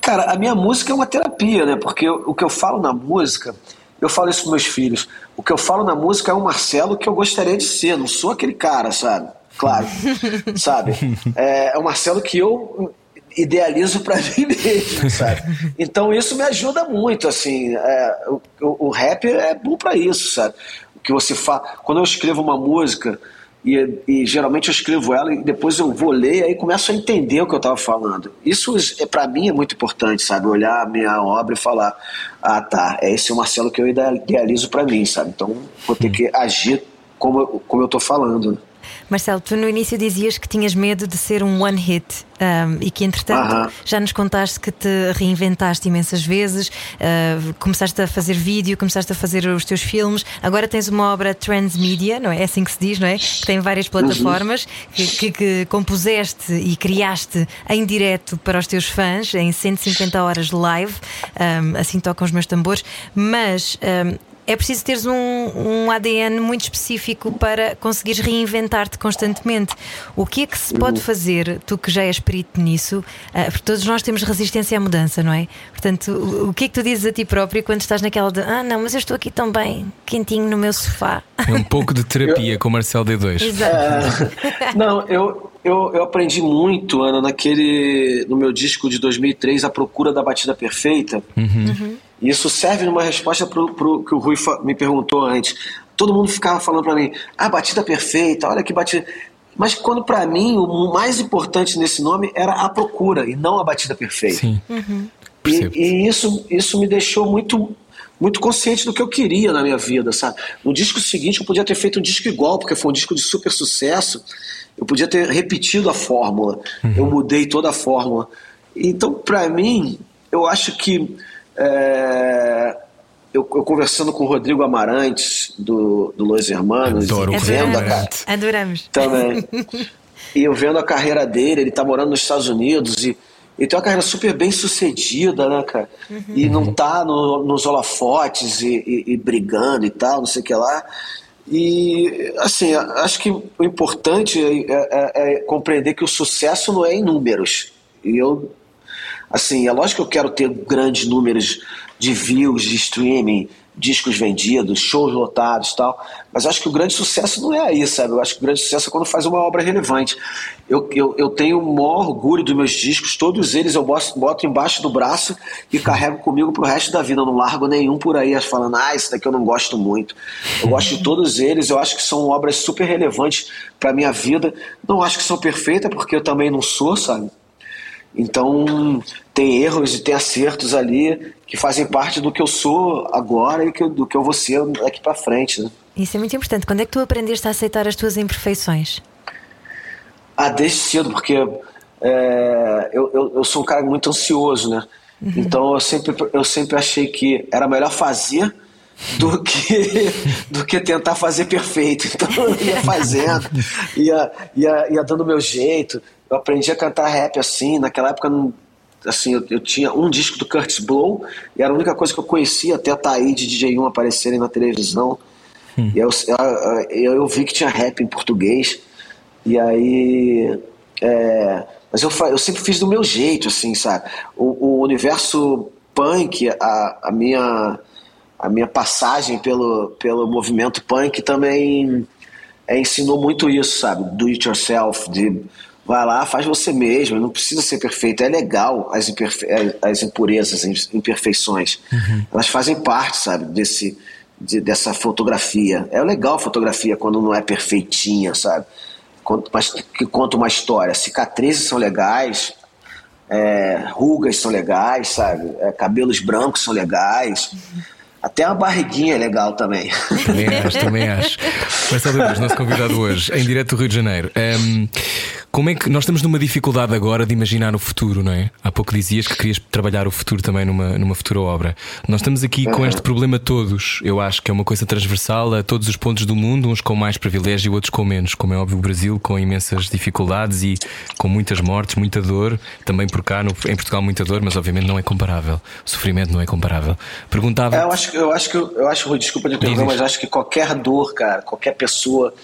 Cara, a minha música é uma terapia, né? Porque o que eu falo na música, eu falo isso para meus filhos. O que eu falo na música é o Marcelo que eu gostaria de ser, não sou aquele cara, sabe? Claro, sabe? É, é o Marcelo que eu idealizo para mim mesmo, sabe? Então isso me ajuda muito, assim. É, o, o, rap é bom para isso, sabe? O que você fala. Quando eu escrevo uma música e, e, geralmente eu escrevo ela e depois eu vou ler e aí começo a entender o que eu estava falando. Isso é para mim é muito importante, sabe? Olhar a minha obra e falar, ah tá, é esse o Marcelo que eu idealizo para mim, sabe? Então vou ter que agir como, como eu estou falando. Marcelo, tu no início dizias que tinhas medo de ser um one hit um, e que entretanto uh -huh. já nos contaste que te reinventaste imensas vezes, uh, começaste a fazer vídeo, começaste a fazer os teus filmes, agora tens uma obra transmedia, não é? É assim que se diz, não é? Que tem várias plataformas uh -huh. que, que, que, compuseste e criaste em direto para os teus fãs em 150 horas live, um, assim tocam os meus tambores, mas um, é preciso teres um, um ADN muito específico para conseguires reinventar-te constantemente. O que é que se pode fazer, tu que já és perito nisso, uh, porque todos nós temos resistência à mudança, não é? Portanto, o, o, que é que tu dizes a ti próprio quando estás naquela de ah, não, mas eu estou aqui tão bem, quentinho no meu sofá? É um pouco de terapia eu... com o Marcel D2. Exato. Uh, não, eu, eu, eu aprendi muito, Ana, naquele. no meu disco de 2003, A Procura da Batida Perfeita. Uhum. Uhum isso serve numa resposta para o que o Rui me perguntou antes. Todo mundo ficava falando para mim, ah, batida perfeita, olha que batida. Mas quando para mim o mais importante nesse nome era a procura e não a batida perfeita. Sim. Uhum. E, e, isso, isso me deixou muito muito consciente do que eu queria na minha vida, sabe? No disco seguinte eu podia ter feito um disco igual, porque foi um disco de super sucesso. Eu podia ter repetido a fórmula. Uhum. Eu mudei toda a fórmula. Então, para mim, eu acho que é, eu, eu, conversando com o Rodrigo Amarantes, do, do Los Hermanos, Adoro e vendo a, Adoramos. Também. e eu vendo a carreira dele, ele tá morando nos Estados Unidos e ele tem uma carreira super bem sucedida, né, cara? Uhum. E não tá no, nos holofotes e, e, e, brigando e tal, não sei o que lá. E, assim, acho que o importante é, é, é compreender que o sucesso não é em números. E eu Assim, é lógico que eu quero ter grandes números de views, de streaming, discos vendidos, shows lotados tal, mas acho que o grande sucesso não é aí, sabe? Eu acho que o grande sucesso é quando faz uma obra relevante. Eu, eu, eu tenho o maior orgulho dos meus discos, todos eles eu boto, boto embaixo do braço e carrego comigo pro resto da vida. Eu não largo nenhum por aí falando, ah, esse daqui eu não gosto muito. Eu gosto de todos eles, eu acho que são obras super relevantes para minha vida. Não acho que são perfeitas, porque eu também não sou, sabe? Então, tem erros e tem acertos ali que fazem parte do que eu sou agora e do que eu vou ser daqui para frente. Né? Isso é muito importante. Quando é que tu aprendeste a aceitar as tuas imperfeições? Ah, desde cedo, porque é, eu, eu, eu, sou um cara muito ansioso, né? Uhum. Então eu sempre, eu sempre achei que era melhor fazer do que, do que tentar fazer perfeito. Então eu ia fazendo, ia, ia, ia dando meu jeito. Eu aprendi a cantar rap assim, naquela época não, assim, eu, eu, tinha um disco do Curtis Blow e era a única coisa que eu conhecia até a Taí de DJ1 aparecerem na televisão. Hum. E eu, eu, eu, vi que tinha rap em português. E aí. É, mas eu, eu sempre fiz do meu jeito, assim, sabe? O, o universo punk, a, a, minha, a minha passagem pelo, pelo movimento punk também é, ensinou muito isso, sabe? Do it yourself, de vai lá, faz você mesmo, não precisa ser perfeito. É legal as, imperfe as impurezas, as imperfeições. Uhum. Elas fazem parte, sabe, desse, de, dessa fotografia. É legal a fotografia quando não é perfeitinha, sabe? mas que conta uma história. Cicatrizes são legais, é, rugas são legais, sabe? É, cabelos brancos são legais. Até uma barriguinha é legal também. Também acho, também acho. Marcelo Lucas, nosso convidado hoje, em direto do Rio de Janeiro. Um, como é que nós estamos numa dificuldade agora de imaginar o futuro, não é? Há pouco dizias que querias trabalhar o futuro também numa, numa futura obra. Nós estamos aqui com este problema todos. Eu acho que é uma coisa transversal a todos os pontos do mundo, uns com mais privilégio e outros com menos. Como é óbvio, o Brasil com imensas dificuldades e com muitas mortes, muita dor. Também por cá, no, em Portugal, muita dor, mas obviamente não é comparável. O sofrimento não é comparável. Perguntava. É, eu acho que eu acho que eu acho, desculpa de interromper, mas acho que qualquer dor, cara, qualquer pessoa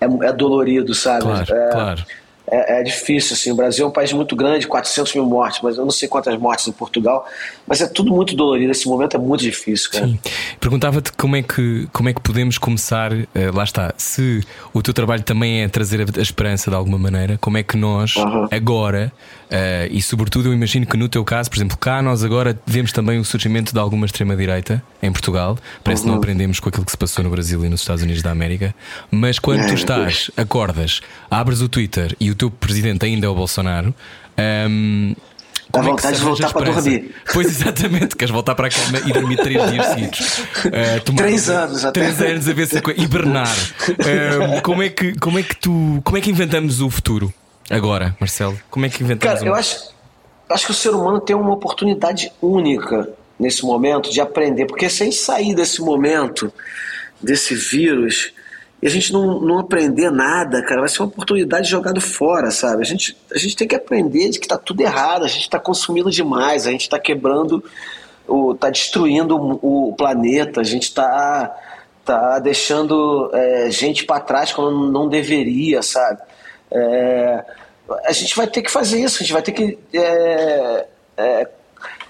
é, é dolorido, sabe? Claro, é, claro é, é, difícil. Assim. O Brasil é um país muito grande, 400 mil mortes, mas eu não sei quantas mortes em Portugal. Mas é tudo muito dolorido. Esse momento é muito difícil, cara. Sim. Perguntava-te como, é que, como é que podemos começar. Uh, lá está. Se o teu trabalho também é trazer a, esperança de alguma maneira, como é que nós, uhum. agora, uh, e sobretudo eu imagino que no teu caso, por exemplo, cá nós agora vemos também o surgimento de alguma extrema-direita em Portugal. Parece uhum. que não uhum. aprendemos com aquilo que se passou no Brasil e nos Estados Unidos da América. Mas quando é, tu estás, acordas, abres o Twitter e o teu presidente ainda é o Bolsonaro. Um, Dá é vontade de voltar para dormir. Pois exatamente, queres voltar para a cama e dormir três dias seguidos. Uh, três anos até. Três anos a ver se hibernar. Uh, como, é que, como é que tu. Como é que inventamos o futuro agora, Marcelo? Como é que inventamos Cara, o eu acho, acho que o ser humano tem uma oportunidade única nesse momento de aprender, porque sem sair desse momento, desse vírus, e a gente não, não aprender nada, cara, vai ser uma oportunidade jogada fora, sabe? A gente, a gente tem que aprender de que tá tudo errado, a gente está consumindo demais, a gente está quebrando, o, tá destruindo o, o planeta, a gente está tá deixando é, gente para trás quando não deveria, sabe? É, a gente vai ter que fazer isso, a gente vai ter que é, é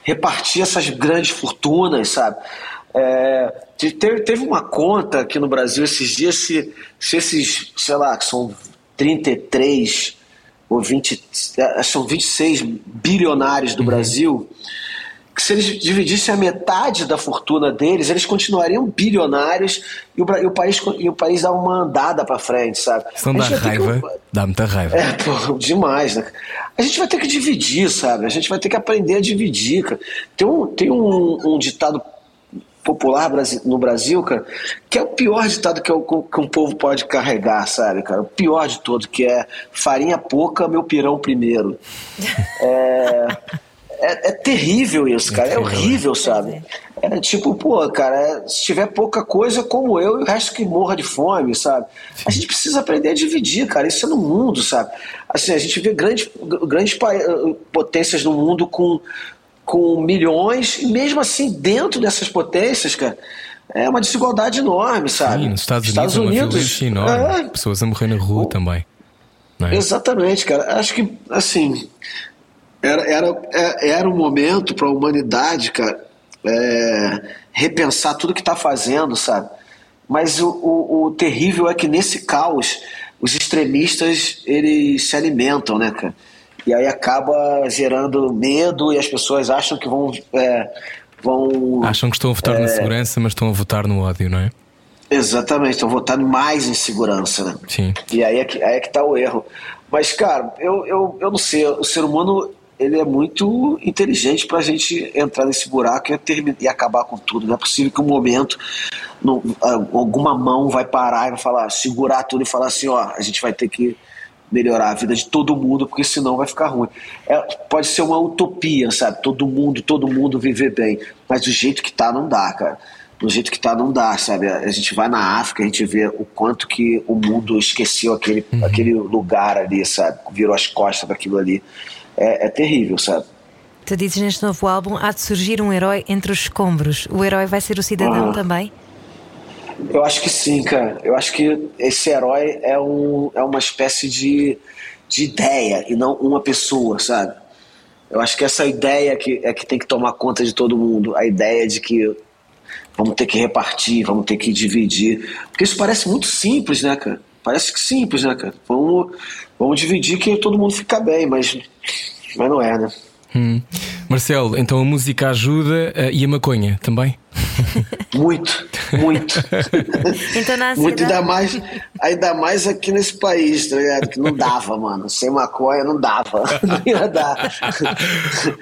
repartir essas grandes fortunas, sabe? É, teve, teve uma conta aqui no Brasil esses dias se, se esses, sei lá, que são 33 ou 20, é, são 26 bilionários do uhum. Brasil, que se eles dividissem a metade da fortuna deles, eles continuariam bilionários e o, e o país e o país dá uma andada para frente, sabe? Isso dá raiva, que... dá muita raiva. É, pô, demais, né? A gente vai ter que dividir, sabe? A gente vai ter que aprender a dividir, cara. Tem um, tem um, um ditado popular no Brasil, cara, que é o pior ditado que, que um povo pode carregar, sabe, cara? O pior de todo, que é farinha pouca, meu pirão primeiro. É, é, é terrível isso, cara. É horrível, sabe? É tipo, pô, cara, se tiver pouca coisa como eu e o resto que morra de fome, sabe? A gente precisa aprender a dividir, cara. Isso é no mundo, sabe? Assim, a gente vê grandes, grandes potências no mundo com com milhões, e mesmo assim, dentro dessas potências, cara, é uma desigualdade enorme, sabe? Sim, nos Estados, Estados Unidos, Unidos, uma violência enorme. É, pessoas a morrer na rua o, também. É? Exatamente, cara. Acho que, assim, era, era, é, era um momento para a humanidade, cara, é, repensar tudo que está fazendo, sabe? Mas o, o, o terrível é que nesse caos, os extremistas, eles se alimentam, né, cara? E aí acaba gerando medo e as pessoas acham que vão. É, vão acham que estão a votar é, na segurança, mas estão a votar no ódio, não é? Exatamente, estão votando mais em segurança, né? Sim. E aí é que, aí é que tá o erro. Mas, cara, eu, eu, eu não sei, o ser humano ele é muito inteligente para a gente entrar nesse buraco e, terminar, e acabar com tudo. Não é possível que um momento não, alguma mão vai parar e vai falar, segurar tudo e falar assim, ó, a gente vai ter que melhorar a vida de todo mundo, porque senão vai ficar ruim. É, pode ser uma utopia, sabe? Todo mundo, todo mundo viver bem, mas do jeito que tá não dá, cara. Do jeito que tá não dá, sabe? A gente vai na África, a gente vê o quanto que o mundo esqueceu aquele, uhum. aquele lugar ali, sabe? Virou as costas para aquilo ali. É, é terrível, sabe? Tu dizes neste novo álbum há de surgir um herói entre os escombros. O herói vai ser o cidadão Ah. também? Eu acho que sim, cara. Eu acho que esse herói é, um, é uma espécie de, de ideia e não uma pessoa, sabe? Eu acho que essa ideia que, é que tem que tomar conta de todo mundo. A ideia de que vamos ter que repartir, vamos ter que dividir. Porque isso parece muito simples, né, cara? Parece que simples, né, cara? Vamos, vamos dividir que todo mundo fica bem, mas, mas não é, né? Hum. Marcelo, então a música ajuda eh, e a maconha também? Muito, muito. Então na Muito, ainda ansiedade. mais, ainda mais aqui nesse país, tá ligado? Que não dava, mano. Sem maconha não dava. Não ia dar.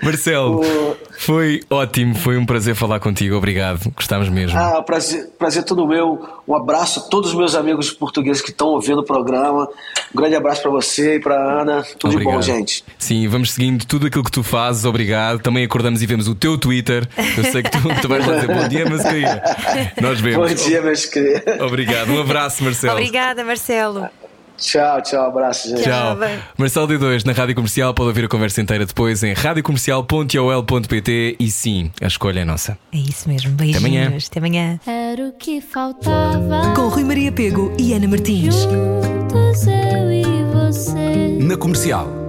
Marcelo, O- foi ótimo, foi um prazer falar contigo, obrigado. Gostámos mesmo. Ah, prazer, prazer todo meu. Um abraço a todos os meus amigos portugueses que estão ouvindo o programa. Um grande abraço pra você e pra Ana. Tudo de bom, gente. Sim, vamos seguindo tudo aquilo que tu fazes, obrigado. Também acordamos e vemos o teu Twitter. Eu sei que tu, tu vais lá dizer bom dia, mas querida. Nós vemos. Bom dia, meus queridos. Obrigado, um abraço, Marcelo. Obrigada, Marcelo. Tchau, tchau, abraço, gente. Tchau. Marcelo D2 na Rádio Comercial. Pode ouvir a conversa inteira depois em radiocomercial.ol.pt e sim, a escolha é nossa. É isso mesmo. Beijinhos. amanhã. Até amanhã. Era o que faltava. Com Rui Maria Pego e Ana Martins. Juntos eu e você. Na comercial.